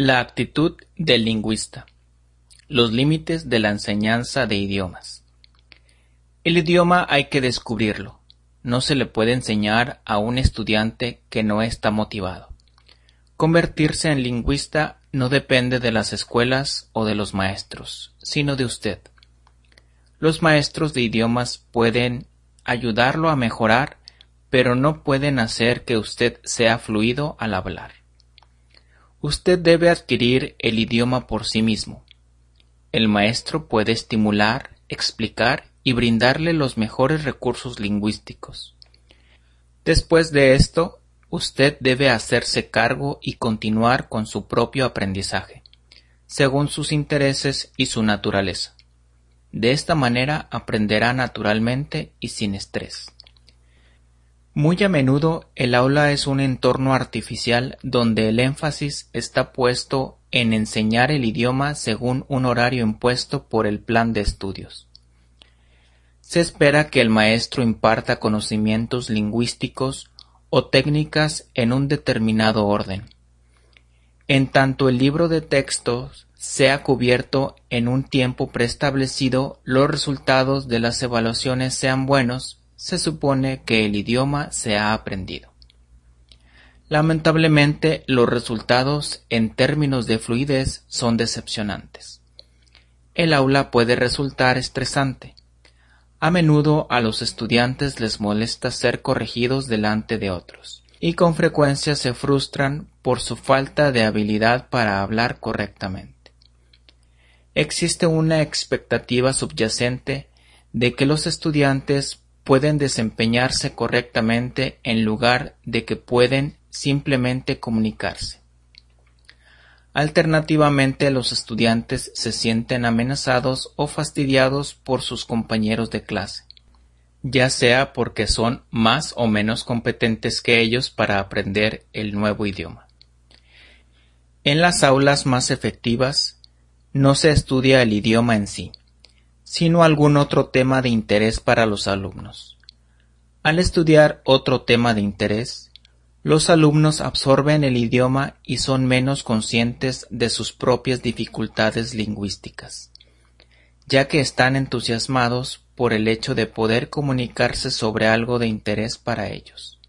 La actitud del lingüista. Los límites de la enseñanza de idiomas. El idioma hay que descubrirlo. No se le puede enseñar a un estudiante que no está motivado. Convertirse en lingüista no depende de las escuelas o de los maestros, sino de usted. Los maestros de idiomas pueden ayudarlo a mejorar, pero no pueden hacer que usted sea fluido al hablar. Usted debe adquirir el idioma por sí mismo. El maestro puede estimular, explicar y brindarle los mejores recursos lingüísticos. Después de esto, usted debe hacerse cargo y continuar con su propio aprendizaje, según sus intereses y su naturaleza. De esta manera aprenderá naturalmente y sin estrés. Muy a menudo el aula es un entorno artificial donde el énfasis está puesto en enseñar el idioma según un horario impuesto por el plan de estudios. Se espera que el maestro imparta conocimientos lingüísticos o técnicas en un determinado orden. En tanto el libro de textos sea cubierto en un tiempo preestablecido, los resultados de las evaluaciones sean buenos se supone que el idioma se ha aprendido. Lamentablemente, los resultados en términos de fluidez son decepcionantes. El aula puede resultar estresante. A menudo a los estudiantes les molesta ser corregidos delante de otros, y con frecuencia se frustran por su falta de habilidad para hablar correctamente. Existe una expectativa subyacente de que los estudiantes pueden desempeñarse correctamente en lugar de que pueden simplemente comunicarse. Alternativamente los estudiantes se sienten amenazados o fastidiados por sus compañeros de clase, ya sea porque son más o menos competentes que ellos para aprender el nuevo idioma. En las aulas más efectivas no se estudia el idioma en sí, sino algún otro tema de interés para los alumnos. Al estudiar otro tema de interés, los alumnos absorben el idioma y son menos conscientes de sus propias dificultades lingüísticas, ya que están entusiasmados por el hecho de poder comunicarse sobre algo de interés para ellos.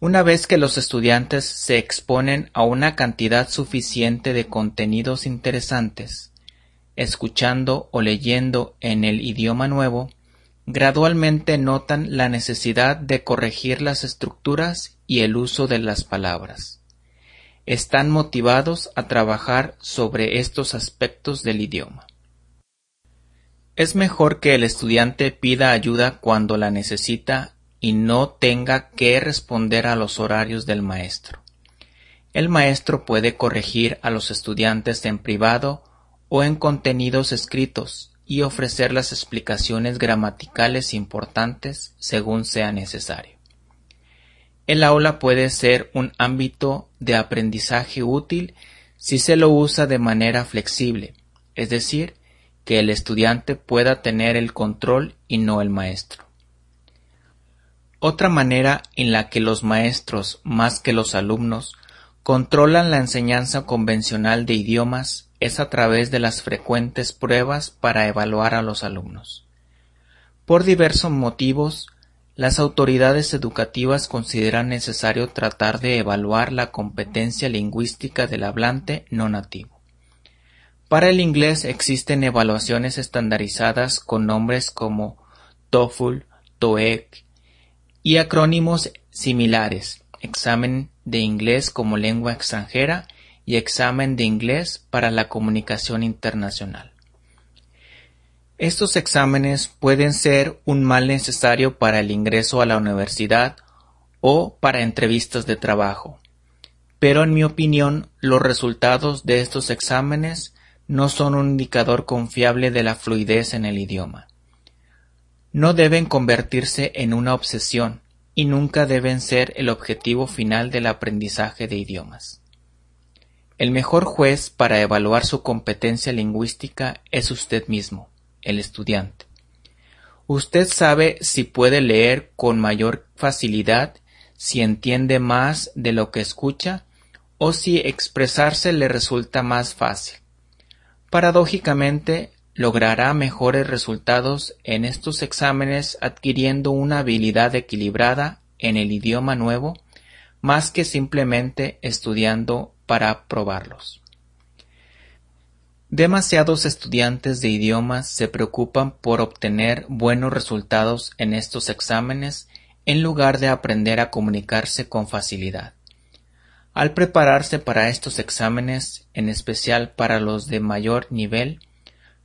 Una vez que los estudiantes se exponen a una cantidad suficiente de contenidos interesantes, escuchando o leyendo en el idioma nuevo, gradualmente notan la necesidad de corregir las estructuras y el uso de las palabras. Están motivados a trabajar sobre estos aspectos del idioma. Es mejor que el estudiante pida ayuda cuando la necesita y no tenga que responder a los horarios del maestro. El maestro puede corregir a los estudiantes en privado o en contenidos escritos y ofrecer las explicaciones gramaticales importantes según sea necesario. El aula puede ser un ámbito de aprendizaje útil si se lo usa de manera flexible, es decir, que el estudiante pueda tener el control y no el maestro. Otra manera en la que los maestros, más que los alumnos, controlan la enseñanza convencional de idiomas es a través de las frecuentes pruebas para evaluar a los alumnos. Por diversos motivos, las autoridades educativas consideran necesario tratar de evaluar la competencia lingüística del hablante no nativo. Para el inglés existen evaluaciones estandarizadas con nombres como TOEFL, TOEIC y acrónimos similares, examen de inglés como lengua extranjera y examen de inglés para la comunicación internacional. Estos exámenes pueden ser un mal necesario para el ingreso a la universidad o para entrevistas de trabajo, pero en mi opinión los resultados de estos exámenes no son un indicador confiable de la fluidez en el idioma. No deben convertirse en una obsesión y nunca deben ser el objetivo final del aprendizaje de idiomas. El mejor juez para evaluar su competencia lingüística es usted mismo, el estudiante. Usted sabe si puede leer con mayor facilidad, si entiende más de lo que escucha, o si expresarse le resulta más fácil. Paradójicamente, logrará mejores resultados en estos exámenes adquiriendo una habilidad equilibrada en el idioma nuevo más que simplemente estudiando para probarlos. Demasiados estudiantes de idiomas se preocupan por obtener buenos resultados en estos exámenes en lugar de aprender a comunicarse con facilidad. Al prepararse para estos exámenes, en especial para los de mayor nivel,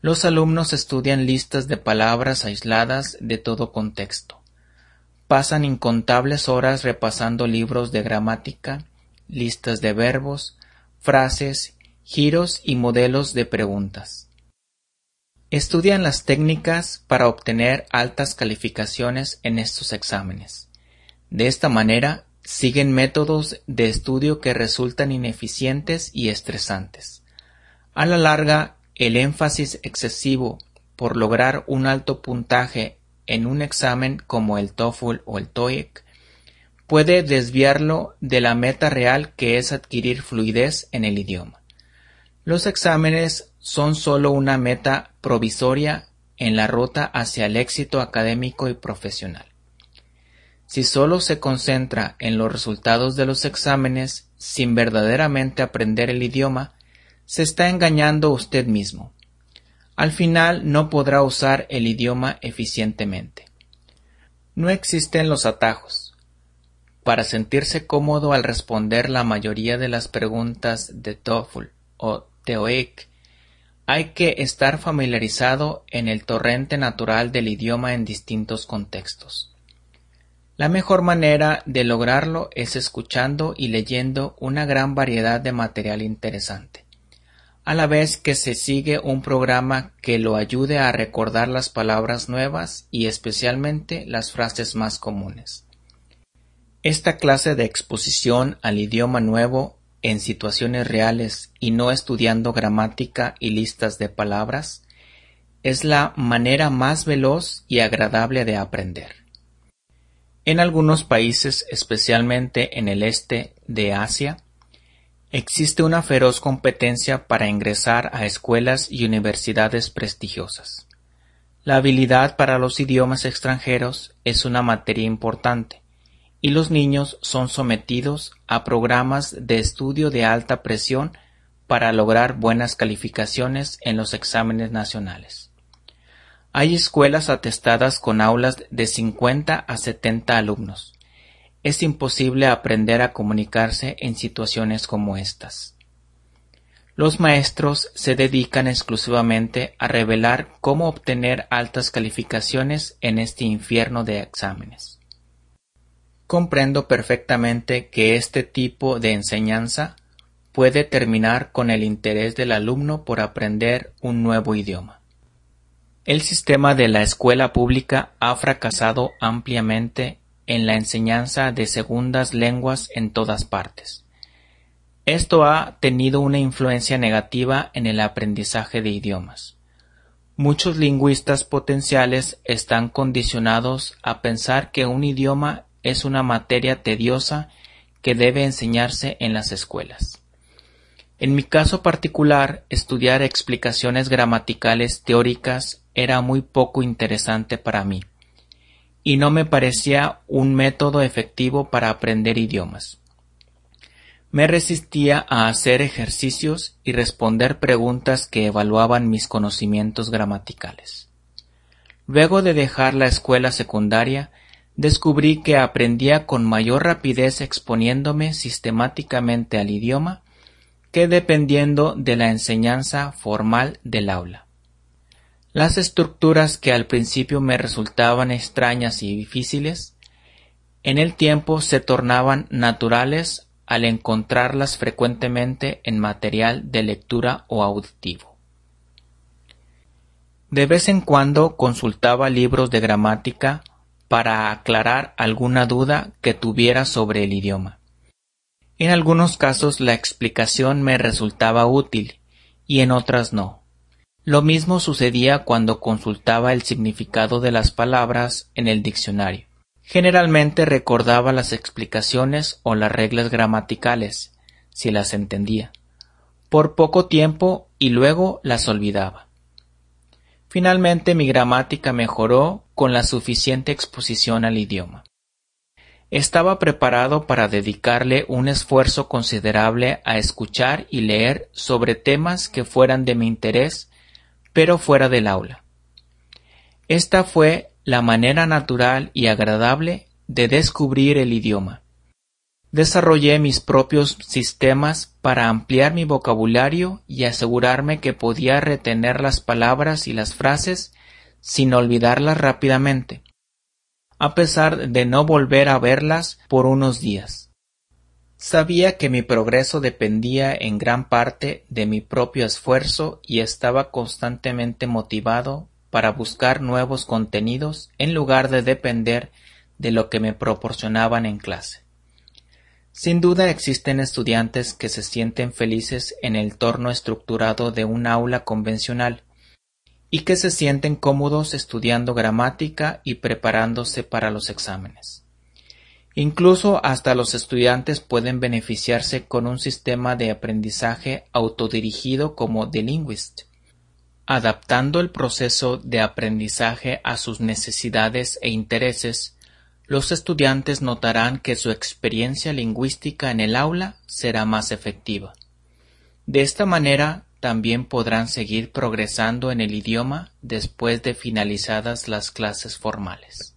los alumnos estudian listas de palabras aisladas de todo contexto. Pasan incontables horas repasando libros de gramática, listas de verbos, frases, giros y modelos de preguntas. Estudian las técnicas para obtener altas calificaciones en estos exámenes. De esta manera, siguen métodos de estudio que resultan ineficientes y estresantes. A la larga, el énfasis excesivo por lograr un alto puntaje en un examen como el TOEFL o el TOEIC puede desviarlo de la meta real que es adquirir fluidez en el idioma. Los exámenes son solo una meta provisoria en la ruta hacia el éxito académico y profesional. Si solo se concentra en los resultados de los exámenes sin verdaderamente aprender el idioma, se está engañando usted mismo. Al final no podrá usar el idioma eficientemente. No existen los atajos. Para sentirse cómodo al responder la mayoría de las preguntas de TOEFL o TOEIC, hay que estar familiarizado en el torrente natural del idioma en distintos contextos. La mejor manera de lograrlo es escuchando y leyendo una gran variedad de material interesante a la vez que se sigue un programa que lo ayude a recordar las palabras nuevas y especialmente las frases más comunes. Esta clase de exposición al idioma nuevo en situaciones reales y no estudiando gramática y listas de palabras es la manera más veloz y agradable de aprender. En algunos países, especialmente en el este de Asia, Existe una feroz competencia para ingresar a escuelas y universidades prestigiosas. La habilidad para los idiomas extranjeros es una materia importante, y los niños son sometidos a programas de estudio de alta presión para lograr buenas calificaciones en los exámenes nacionales. Hay escuelas atestadas con aulas de 50 a 70 alumnos, es imposible aprender a comunicarse en situaciones como estas. Los maestros se dedican exclusivamente a revelar cómo obtener altas calificaciones en este infierno de exámenes. Comprendo perfectamente que este tipo de enseñanza puede terminar con el interés del alumno por aprender un nuevo idioma. El sistema de la escuela pública ha fracasado ampliamente en la enseñanza de segundas lenguas en todas partes. Esto ha tenido una influencia negativa en el aprendizaje de idiomas. Muchos lingüistas potenciales están condicionados a pensar que un idioma es una materia tediosa que debe enseñarse en las escuelas. En mi caso particular, estudiar explicaciones gramaticales teóricas era muy poco interesante para mí y no me parecía un método efectivo para aprender idiomas. Me resistía a hacer ejercicios y responder preguntas que evaluaban mis conocimientos gramaticales. Luego de dejar la escuela secundaria, descubrí que aprendía con mayor rapidez exponiéndome sistemáticamente al idioma que dependiendo de la enseñanza formal del aula. Las estructuras que al principio me resultaban extrañas y difíciles, en el tiempo se tornaban naturales al encontrarlas frecuentemente en material de lectura o auditivo. De vez en cuando consultaba libros de gramática para aclarar alguna duda que tuviera sobre el idioma. En algunos casos la explicación me resultaba útil y en otras no. Lo mismo sucedía cuando consultaba el significado de las palabras en el diccionario. Generalmente recordaba las explicaciones o las reglas gramaticales, si las entendía, por poco tiempo y luego las olvidaba. Finalmente mi gramática mejoró con la suficiente exposición al idioma. Estaba preparado para dedicarle un esfuerzo considerable a escuchar y leer sobre temas que fueran de mi interés, pero fuera del aula. Esta fue la manera natural y agradable de descubrir el idioma. Desarrollé mis propios sistemas para ampliar mi vocabulario y asegurarme que podía retener las palabras y las frases sin olvidarlas rápidamente a pesar de no volver a verlas por unos días. Sabía que mi progreso dependía en gran parte de mi propio esfuerzo y estaba constantemente motivado para buscar nuevos contenidos en lugar de depender de lo que me proporcionaban en clase. Sin duda existen estudiantes que se sienten felices en el torno estructurado de un aula convencional, y que se sienten cómodos estudiando gramática y preparándose para los exámenes. Incluso hasta los estudiantes pueden beneficiarse con un sistema de aprendizaje autodirigido como The Linguist, adaptando el proceso de aprendizaje a sus necesidades e intereses, los estudiantes notarán que su experiencia lingüística en el aula será más efectiva. De esta manera también podrán seguir progresando en el idioma después de finalizadas las clases formales.